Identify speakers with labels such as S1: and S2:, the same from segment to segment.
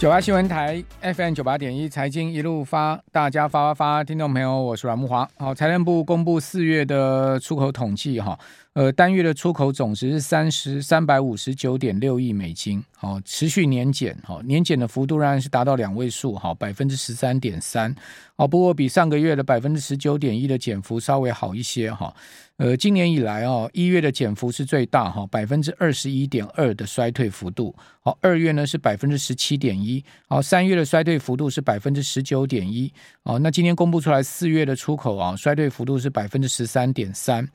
S1: 九八新闻台 FM 九八点一财经一路发，大家发发发，听众朋友，我是阮木华。好，财政部公布四月的出口统计，哈，呃，单月的出口总值是三十三百五十九点六亿美金，好，持续年减，哈，年减的幅度仍然是达到两位数，哈，百分之十三点三，好，不过比上个月的百分之十九点一的减幅稍微好一些，哈。呃，今年以来哦，一月的减幅是最大哈，百分之二十一点二的衰退幅度。好，二月呢是百分之十七点一，好，三月的衰退幅度是百分之十九点一。好，那今天公布出来四月的出口啊，衰退幅度是百分之十三点三。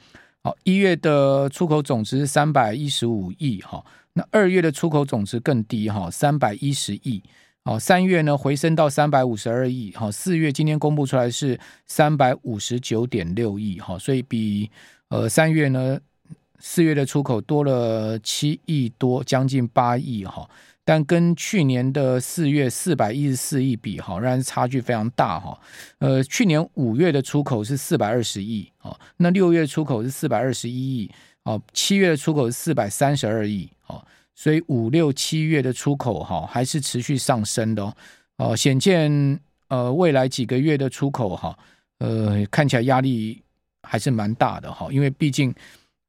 S1: 好，一月的出口总值三百一十五亿哈，那二月的出口总值更低哈，三百一十亿。好，三月呢回升到三百五十二亿。好，四月今天公布出来是三百五十九点六亿。好，所以比。呃，三月呢，四月的出口多了七亿多，将近八亿哈，但跟去年的四月四百一十四亿比哈，仍然差距非常大哈。呃，去年五月的出口是四百二十亿哦，那六月出口是四百二十一亿哦，七月的出口是四百三十二亿哦，所以五六七月的出口哈还是持续上升的哦，显见呃未来几个月的出口哈，呃看起来压力。还是蛮大的哈，因为毕竟，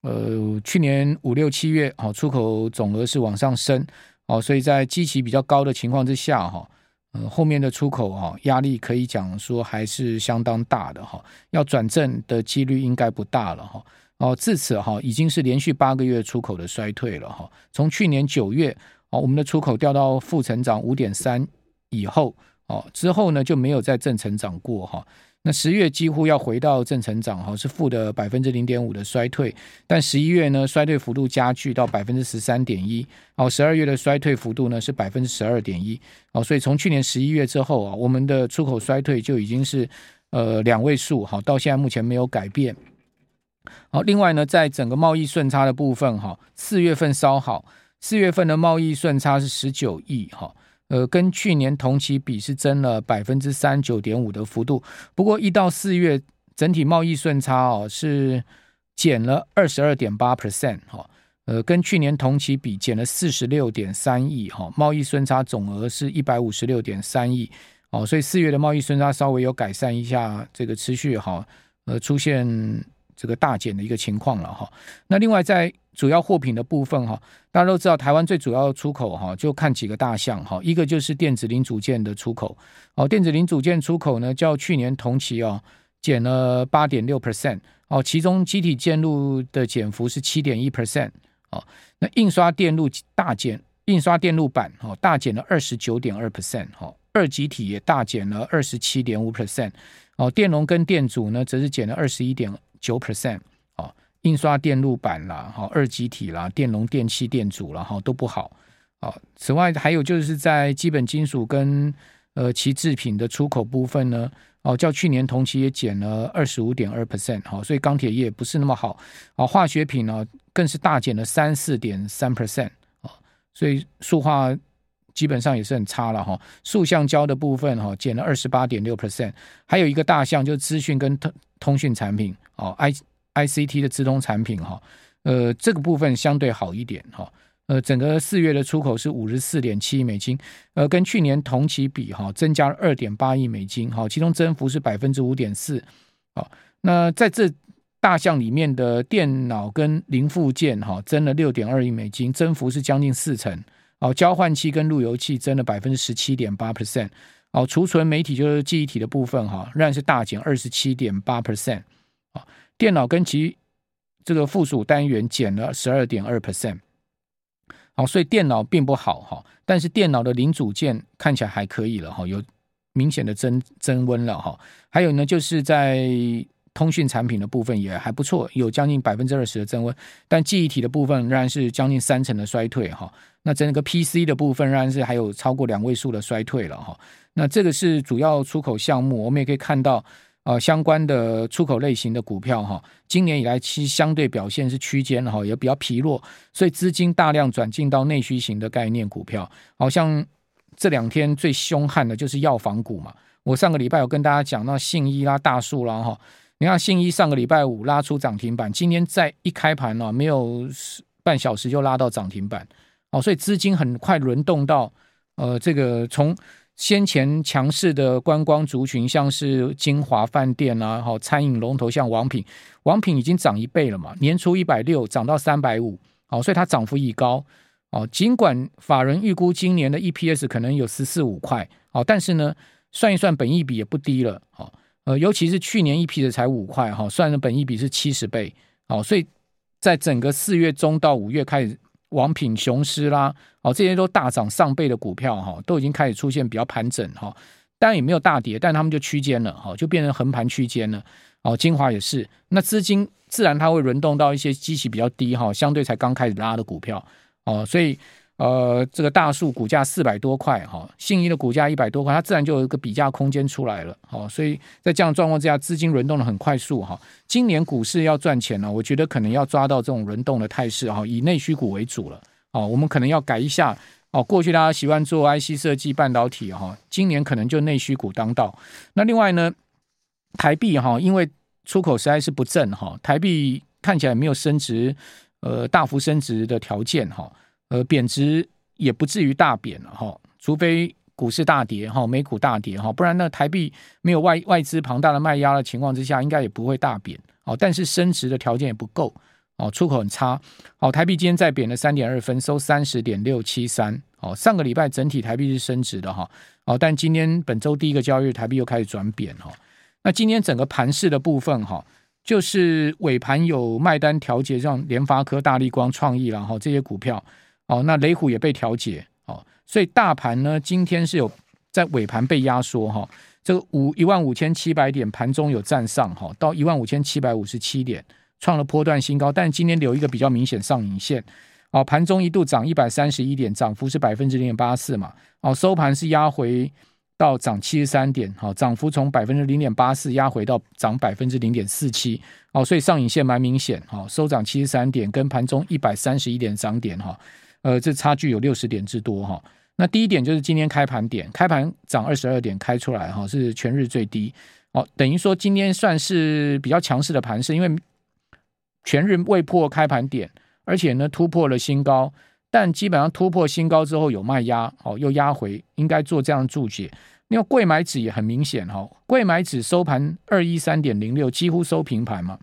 S1: 呃，去年五六七月哈，出口总额是往上升哦，所以在基期比较高的情况之下哈，呃，后面的出口哈压力可以讲说还是相当大的哈，要转正的几率应该不大了哈。哦，至此哈已经是连续八个月出口的衰退了哈，从去年九月哦，我们的出口掉到负成长五点三以后哦，之后呢就没有再正成长过哈。那十月几乎要回到正成长，哈，是负的百分之零点五的衰退。但十一月呢，衰退幅度加剧到百分之十三点一。哦，十二月的衰退幅度呢是百分之十二点一。哦，所以从去年十一月之后啊，我们的出口衰退就已经是呃两位数，好，到现在目前没有改变。好，另外呢，在整个贸易顺差的部分，哈，四月份稍好，四月份的贸易顺差是十九亿，哈。呃，跟去年同期比是增了百分之三九点五的幅度，不过一到四月整体贸易顺差哦是减了二十二点八 percent 哈，呃，跟去年同期比减了四十六点三亿哈，贸易顺差总额是一百五十六点三亿哦，所以四月的贸易顺差稍微有改善一下，这个持续哈呃出现这个大减的一个情况了哈。那另外在主要货品的部分哈，大家都知道台湾最主要的出口哈，就看几个大项哈，一个就是电子零组件的出口。哦，电子零组件出口呢，较去年同期哦减了八点六 percent 哦，其中积体电路的减幅是七点一 percent 哦，那印刷电路大减，印刷电路板哦大减了二十九点二 percent 哦，二极体也大减了二十七点五 percent 哦，电容跟电阻呢则是减了二十一点九 percent。印刷电路板啦，哈，二极体啦，电容、电器、电阻啦，哈，都不好。此外还有就是在基本金属跟呃其制品的出口部分呢，哦，较去年同期也减了二十五点二 percent，哈，所以钢铁业不是那么好。啊，化学品呢更是大减了三四点三 percent，啊，所以塑化基本上也是很差了哈。塑橡胶的部分哈减了二十八点六 percent，还有一个大项就是资讯跟通通讯产品，哦，I。I C T 的资通产品哈，呃，这个部分相对好一点哈，呃，整个四月的出口是五十四点七亿美金，呃，跟去年同期比哈，增加了二点八亿美金哈，其中增幅是百分之五点四，好，那在这大项里面的电脑跟零附件哈，增了六点二亿美金，增幅是将近四成，哦，交换器跟路由器增了百分之十七点八 percent，哦，储存媒体就是记忆体的部分哈，仍然是大减二十七点八 percent，电脑跟其这个附属单元减了十二点二 percent，好，所以电脑并不好哈，但是电脑的零组件看起来还可以了哈，有明显的增增温了哈。还有呢，就是在通讯产品的部分也还不错，有将近百分之二十的增温，但记忆体的部分仍然是将近三成的衰退哈。那整个 PC 的部分仍然是还有超过两位数的衰退了哈。那这个是主要出口项目，我们也可以看到。啊，相关的出口类型的股票哈，今年以来其实相对表现是区间哈，也比较疲弱，所以资金大量转进到内需型的概念股票，好像这两天最凶悍的就是药房股嘛。我上个礼拜有跟大家讲，那信一啦、大树啦哈，你看信一上个礼拜五拉出涨停板，今天在一开盘呢，没有半小时就拉到涨停板，哦，所以资金很快轮动到呃，这个从先前强势的观光族群，像是金华饭店啊，好餐饮龙头像王品，王品已经涨一倍了嘛，年初一百六涨到三百五，好，所以它涨幅已高。哦，尽管法人预估今年的 EPS 可能有十四五块，哦，但是呢，算一算本益比也不低了，哦，呃，尤其是去年 EPS 才五块，哈，算的本益比是七十倍，哦，所以在整个四月中到五月开始，王品、雄狮啦，哦，这些都大涨上倍的股票，哈，都已经开始出现比较盘整，哈，当然也没有大跌，但他们就区间了，哈，就变成横盘区间了，哦，晶华也是，那资金自然它会轮动到一些基期比较低，哈，相对才刚开始拉的股票。哦，所以呃，这个大树股价四百多块哈，信义的股价一百多块，它自然就有一个比价空间出来了。好，所以在这样状况之下，资金轮动的很快速哈。今年股市要赚钱呢，我觉得可能要抓到这种轮动的态势哈，以内需股为主了。哦，我们可能要改一下哦，过去大家习惯做 IC 设计、半导体哈，今年可能就内需股当道。那另外呢，台币哈，因为出口实在是不振哈，台币看起来没有升值。呃，大幅升值的条件哈，呃，贬值也不至于大贬了哈，除非股市大跌哈，美股大跌哈，不然呢，台币没有外外资庞大的卖压的情况之下，应该也不会大贬哦。但是升值的条件也不够哦，出口很差哦，台币今天再贬了三点二分，收三十点六七三哦。上个礼拜整体台币是升值的哈哦，但今天本周第一个交易日，台币又开始转贬哈。那今天整个盘势的部分哈。就是尾盘有卖单调节，像联发科、大立光、创意，然后这些股票，哦，那雷虎也被调节，哦，所以大盘呢，今天是有在尾盘被压缩，哈，这个五一万五千七百点盘中有站上，哈，到一万五千七百五十七点，创了波段新高，但今天留一个比较明显上影线，哦，盘中一度涨一百三十一点，涨幅是百分之零点八四嘛，哦，收盘是压回。到涨七十三点，好，涨幅从百分之零点八四压回到涨百分之零点四七，哦，所以上影线蛮明显，哈，收涨七十三点，跟盘中一百三十一点涨点，哈，呃，这差距有六十点之多，哈。那第一点就是今天开盘点，开盘涨二十二点开出来，哈，是全日最低，哦，等于说今天算是比较强势的盘势，因为全日未破开盘点，而且呢突破了新高。但基本上突破新高之后有卖压，哦，又压回，应该做这样注解。因为柜买指也很明显，哈，柜买指收盘二一三点零六，几乎收平盘嘛。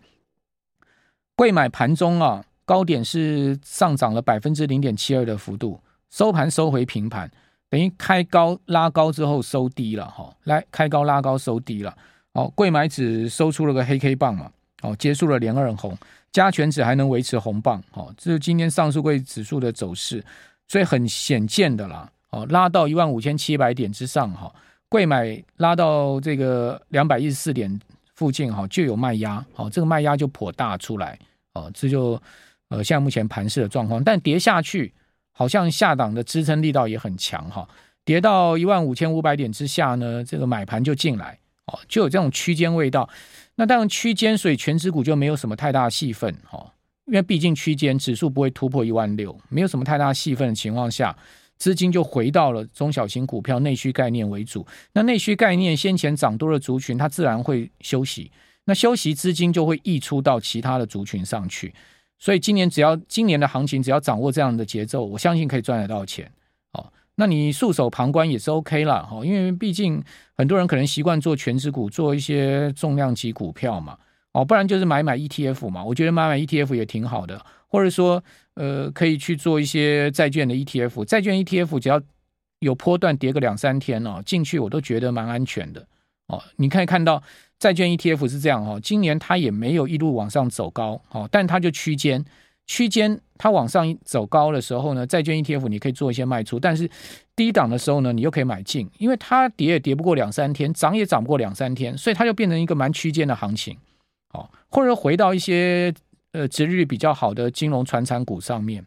S1: 柜买盘中啊，高点是上涨了百分之零点七二的幅度，收盘收回平盘，等于开高拉高之后收低了，哈，来开高拉高收低了，哦，贵买指收出了个黑 K 棒嘛，哦，结束了连二红。加权指还能维持红棒，哦，这是今天上市柜指数的走势，所以很显见的啦，哦，拉到一万五千七百点之上，哈，贵买拉到这个两百一十四点附近，哈，就有卖压，好，这个卖压就颇大出来，哦，这就呃，现在目前盘势的状况，但跌下去好像下档的支撑力道也很强，哈，跌到一万五千五百点之下呢，这个买盘就进来，哦，就有这种区间味道。那当然区间，所以权值股就没有什么太大戏份哈，因为毕竟区间指数不会突破一万六，没有什么太大戏份的情况下，资金就回到了中小型股票、内需概念为主。那内需概念先前涨多的族群，它自然会休息，那休息资金就会溢出到其他的族群上去。所以今年只要今年的行情只要掌握这样的节奏，我相信可以赚得到钱。哦。那你束手旁观也是 OK 啦，哈，因为毕竟很多人可能习惯做全值股，做一些重量级股票嘛，哦，不然就是买买 ETF 嘛，我觉得买买 ETF 也挺好的，或者说，呃，可以去做一些债券的 ETF，债券 ETF 只要有波段跌个两三天哦，进去我都觉得蛮安全的，哦，你可以看到债券 ETF 是这样哦，今年它也没有一路往上走高，哦，但它就区间。区间它往上走高的时候呢，债券 ETF 你可以做一些卖出，但是低档的时候呢，你又可以买进，因为它跌也跌不过两三天，涨也涨不过两三天，所以它就变成一个蛮区间的行情，哦，或者回到一些呃殖利率比较好的金融传产股上面，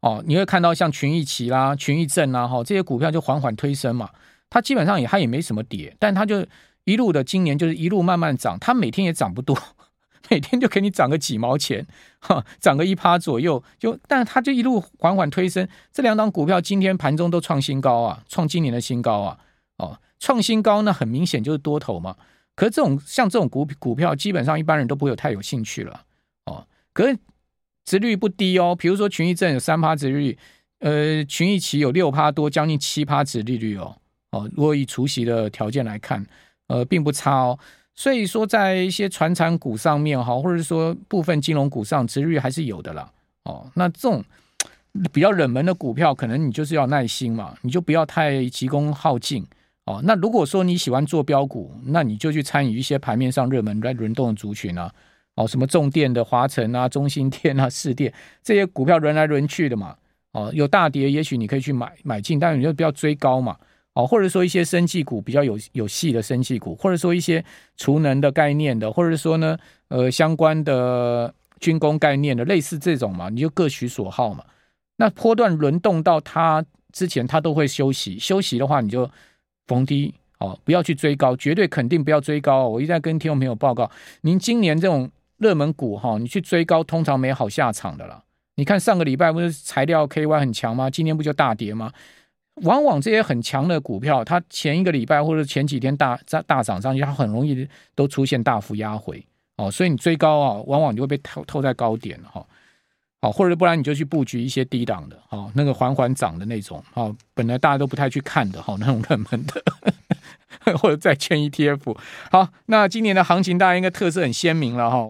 S1: 哦，你会看到像群益期啦、群益证啦，哈，这些股票就缓缓推升嘛，它基本上也它也没什么跌，但它就一路的今年就是一路慢慢涨，它每天也涨不多。每天就给你涨个几毛钱，哈，涨个一趴左右，就，但是它就一路缓缓推升。这两档股票今天盘中都创新高啊，创今年的新高啊，哦，创新高那很明显就是多头嘛。可是这种像这种股股票，基本上一般人都不会有太有兴趣了，哦。可是殖率不低哦，比如说群益证有三趴殖率，呃，群益期有六趴多，将近七趴殖利率哦，哦，如果以除息的条件来看，呃，并不差哦。所以说，在一些传产股上面哈，或者说部分金融股上，值率还是有的啦。哦，那这种比较冷门的股票，可能你就是要耐心嘛，你就不要太急功好进哦。那如果说你喜欢做标股，那你就去参与一些盘面上热门来轮动的族群啊，哦，什么重电的华城啊、中兴电啊、市电这些股票轮来轮去的嘛。哦，有大跌，也许你可以去买买进，但你就不要追高嘛。哦，或者说一些生技股比较有有戏的生技股，或者说一些储能的概念的，或者说呢，呃，相关的军工概念的，类似这种嘛，你就各取所好嘛。那波段轮动到它之前，它都会休息，休息的话你就逢低哦，不要去追高，绝对肯定不要追高。我一直在跟听众朋友报告，您今年这种热门股哈，你去追高，通常没好下场的啦。你看上个礼拜不是材料 KY 很强吗？今天不就大跌吗？往往这些很强的股票，它前一个礼拜或者前几天大大大涨上去，它很容易都出现大幅压回哦。所以你追高啊，往往你会被套套在高点哈。好，或者不然你就去布局一些低档的，哦，那个缓缓涨的那种，哦，本来大家都不太去看的，哈，那种热门的，或者债券 ETF。好，那今年的行情大家应该特色很鲜明了哈。